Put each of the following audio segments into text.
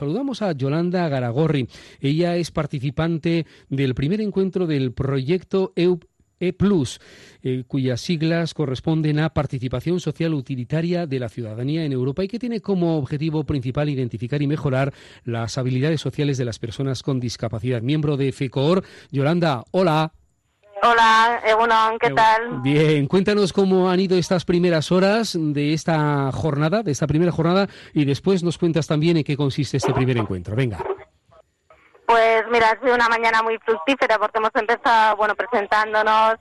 Saludamos a Yolanda Garagorri. Ella es participante del primer encuentro del proyecto EUP e Plus, eh, cuyas siglas corresponden a Participación Social Utilitaria de la Ciudadanía en Europa y que tiene como objetivo principal identificar y mejorar las habilidades sociales de las personas con discapacidad. Miembro de FECOR, Yolanda, hola. Hola, Egunon, ¿qué tal? Bien, cuéntanos cómo han ido estas primeras horas de esta jornada, de esta primera jornada, y después nos cuentas también en qué consiste este primer encuentro. Venga. Pues mira, ha sido una mañana muy fructífera porque hemos empezado, bueno, presentándonos,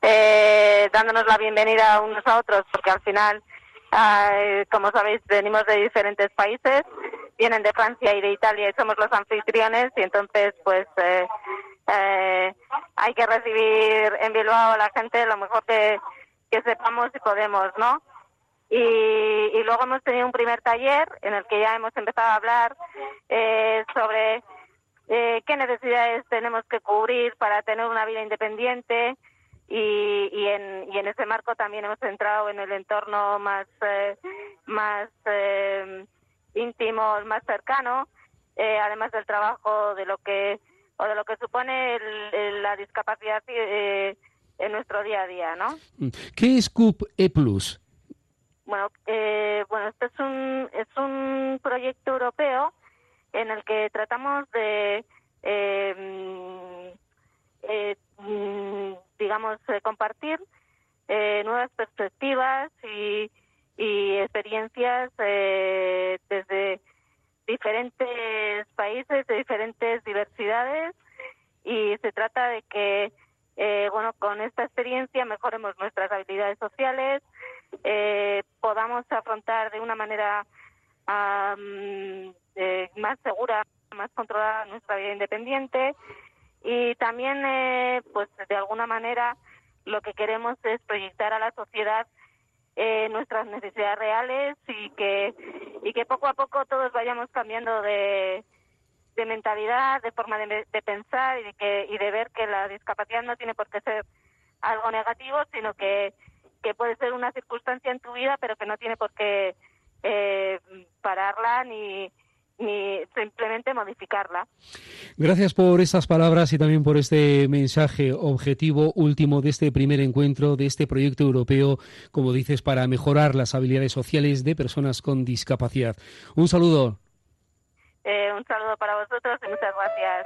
eh, dándonos la bienvenida unos a otros, porque al final, eh, como sabéis, venimos de diferentes países, vienen de Francia y de Italia y somos los anfitriones, y entonces, pues, eh, eh, hay que recibir en Bilbao a la gente lo mejor que, sepamos y podemos, ¿no? Y, luego hemos tenido un primer taller en el que ya hemos empezado a hablar eh, sobre eh, qué necesidades tenemos que cubrir para tener una vida independiente y, y, en, y en ese marco también hemos entrado en el entorno más, eh, más íntimo, más cercano, además del trabajo de lo que o de lo que supone la discapacidad eh, en nuestro día a día, ¿no? ¿Qué es CUP E+. Bueno, eh, bueno, este es un es un proyecto europeo en el que tratamos de eh, mm, digamos compartir nuevas perspectivas y, y experiencias desde diferentes países, de diferentes diversidades y se trata de que, eh, bueno, con esta experiencia mejoremos nuestras habilidades sociales, eh, podamos afrontar de una manera eh, más segura, más controlada nuestra vida independiente. Y también, pues, de alguna manera lo que queremos es proyectar a la sociedad nuestras necesidades reales y que y que poco a poco todos vayamos cambiando de, de mentalidad, de forma de, pensar y de, que, y de ver que la discapacidad no tiene por qué ser algo negativo, sino que, que puede ser una circunstancia en tu vida, pero que no tiene por qué eh, pararla ni, ni simplemente modificarla. Gracias por estas palabras y también por este mensaje objetivo último de este primer encuentro, de este proyecto europeo, como dices, para mejorar las habilidades sociales de personas con discapacidad. Un saludo. Eh, un saludo para vosotros y muchas gracias.